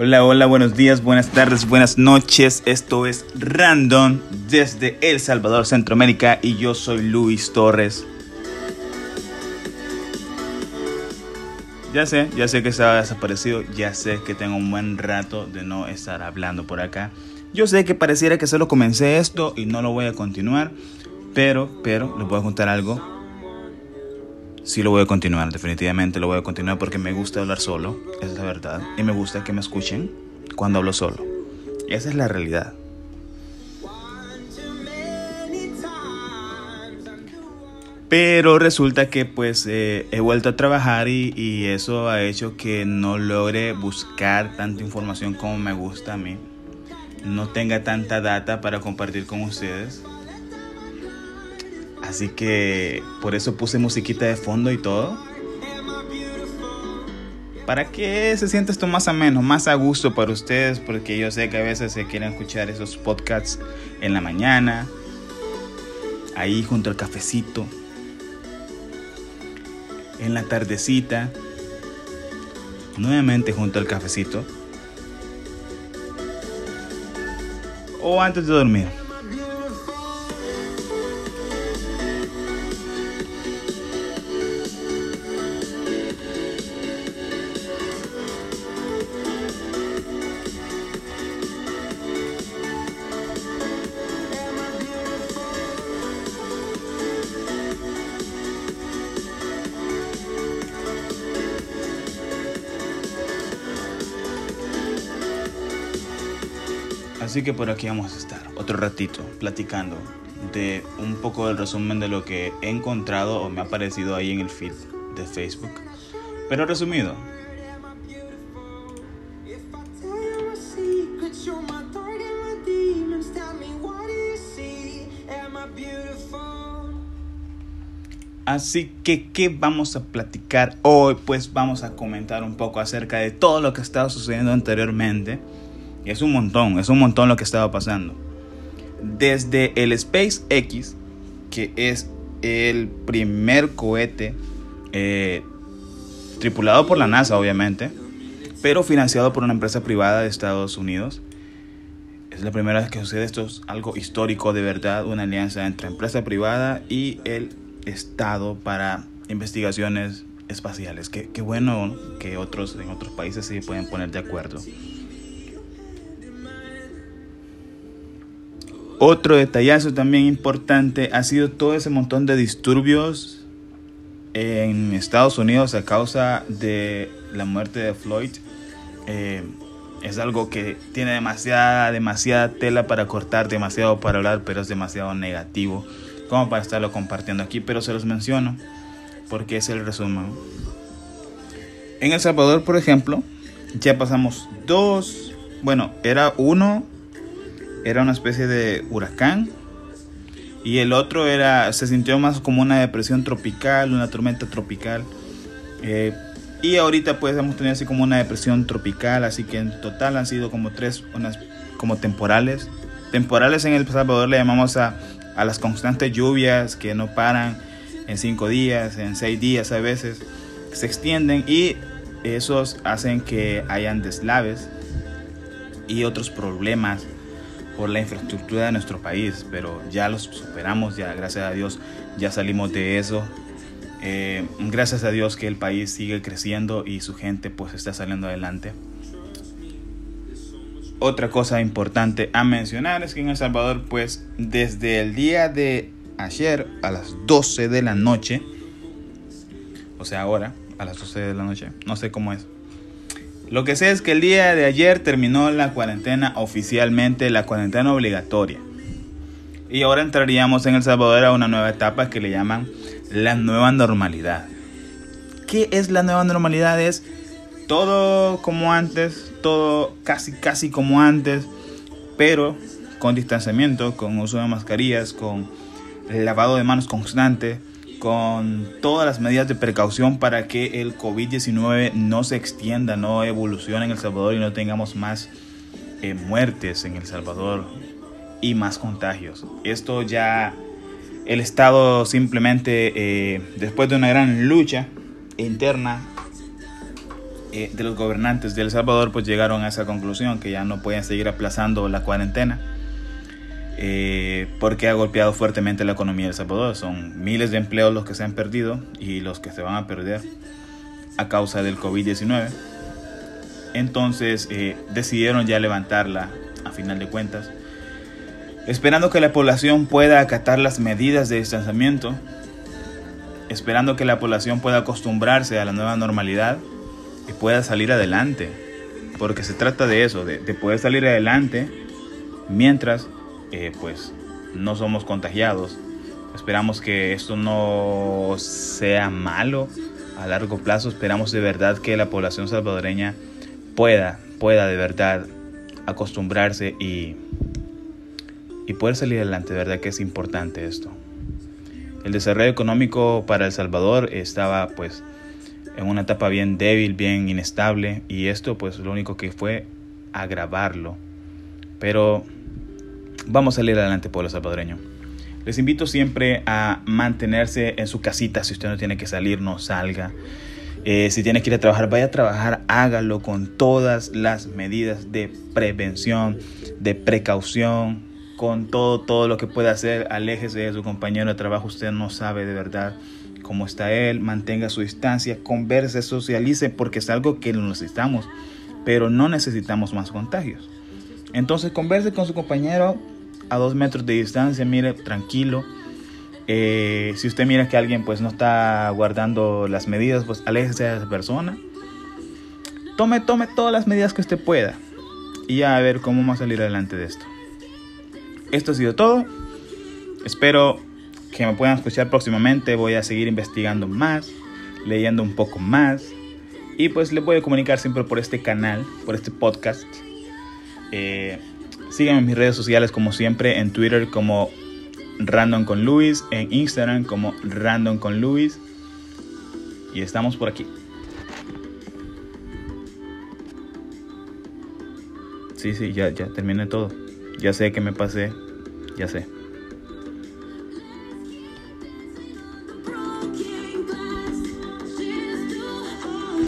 Hola, hola, buenos días, buenas tardes, buenas noches. Esto es Random desde El Salvador, Centroamérica y yo soy Luis Torres. Ya sé, ya sé que estaba desaparecido, ya sé que tengo un buen rato de no estar hablando por acá. Yo sé que pareciera que solo comencé esto y no lo voy a continuar, pero, pero, les voy a contar algo sí lo voy a continuar, definitivamente lo voy a continuar porque me gusta hablar solo, esa es la verdad, y me gusta que me escuchen cuando hablo solo. Esa es la realidad. Pero resulta que pues eh, he vuelto a trabajar y, y, eso ha hecho que no logre buscar tanta información como me gusta a mí. No tenga tanta data para compartir con ustedes. Así que por eso puse musiquita de fondo y todo. Para que se sienta esto más ameno, más a gusto para ustedes, porque yo sé que a veces se quieren escuchar esos podcasts en la mañana, ahí junto al cafecito, en la tardecita, nuevamente junto al cafecito, o antes de dormir. Así que por aquí vamos a estar otro ratito platicando de un poco del resumen de lo que he encontrado o me ha aparecido ahí en el feed de Facebook. Pero resumido. Así que, ¿qué vamos a platicar hoy? Pues vamos a comentar un poco acerca de todo lo que ha estado sucediendo anteriormente es un montón, es un montón lo que estaba pasando. Desde el SpaceX, que es el primer cohete eh, tripulado por la NASA, obviamente, pero financiado por una empresa privada de Estados Unidos. Es la primera vez que sucede esto, es algo histórico de verdad, una alianza entre empresa privada y el Estado para investigaciones espaciales. Qué, bueno que otros en otros países se pueden poner de acuerdo. Otro detallazo también importante ha sido todo ese montón de disturbios en Estados Unidos a causa de la muerte de Floyd. Eh, es algo que tiene demasiada, demasiada tela para cortar, demasiado para hablar, pero es demasiado negativo como para estarlo compartiendo aquí. Pero se los menciono porque es el resumen. En El Salvador, por ejemplo, ya pasamos dos, bueno, era uno era una especie de huracán y el otro era se sintió más como una depresión tropical, una tormenta tropical. Eh, y ahorita pues hemos tenido así como una depresión tropical, así que en total han sido como tres, unas como temporales. Temporales en El Salvador le llamamos a, a las constantes lluvias que no paran en cinco días, en seis días a veces, se extienden y esos hacen que hayan deslaves y otros problemas por la infraestructura de nuestro país, pero ya los superamos, ya gracias a Dios ya salimos de eso. Eh, gracias a Dios que el país sigue creciendo y su gente pues está saliendo adelante. Otra cosa importante a mencionar es que en El Salvador pues desde el día de ayer a las 12 de la noche, o sea ahora a las 12 de la noche, no sé cómo es, lo que sé es que el día de ayer terminó la cuarentena oficialmente, la cuarentena obligatoria. Y ahora entraríamos en El Salvador a una nueva etapa que le llaman la nueva normalidad. ¿Qué es la nueva normalidad? Es todo como antes, todo casi casi como antes, pero con distanciamiento, con uso de mascarillas, con lavado de manos constante, con todas las medidas de precaución para que el COVID-19 no se extienda, no evolucione en El Salvador y no tengamos más eh, muertes en El Salvador y más contagios. Esto ya el Estado simplemente, eh, después de una gran lucha interna, eh, de los gobernantes de El Salvador pues llegaron a esa conclusión que ya no pueden seguir aplazando la cuarentena eh, porque ha golpeado fuertemente la economía de El Salvador. Son miles de empleos los que se han perdido y los que se van a perder a causa del COVID-19. Entonces eh, decidieron ya levantarla a final de cuentas, esperando que la población pueda acatar las medidas de distanciamiento, esperando que la población pueda acostumbrarse a la nueva normalidad y pueda salir adelante, porque se trata de eso, de, de poder salir adelante mientras eh, pues no somos contagiados. Esperamos que esto no sea malo a largo plazo. Esperamos de verdad que la población salvadoreña pueda, pueda de verdad acostumbrarse y, y poder salir adelante. De verdad que es importante esto. El desarrollo económico para El Salvador estaba pues en una etapa bien débil, bien inestable y esto pues lo único que fue agravarlo. Pero vamos a salir adelante, pueblo salvadoreño. Les invito siempre a mantenerse en su casita. Si usted no tiene que salir, no salga. Eh, si tiene que ir a trabajar, vaya a trabajar, hágalo con todas las medidas de prevención, de precaución, con todo, todo lo que pueda hacer. Aléjese de su compañero de trabajo. Usted no sabe de verdad cómo está él. Mantenga su distancia, converse, socialice, porque es algo que necesitamos. Pero no necesitamos más contagios. Entonces converse con su compañero, a dos metros de distancia, mire, tranquilo. Eh, si usted mira que alguien pues no está guardando las medidas, pues aléjese de esa persona. Tome, tome todas las medidas que usted pueda. Y a ver cómo vamos a salir adelante de esto. Esto ha sido todo. Espero que me puedan escuchar próximamente. Voy a seguir investigando más, leyendo un poco más. Y pues les voy a comunicar siempre por este canal, por este podcast. Eh, Síganme en mis redes sociales como siempre, en Twitter como Random con Luis, en Instagram como Random con Luis. Y estamos por aquí. Sí, sí, ya, ya terminé todo. Ya sé que me pasé. Ya sé.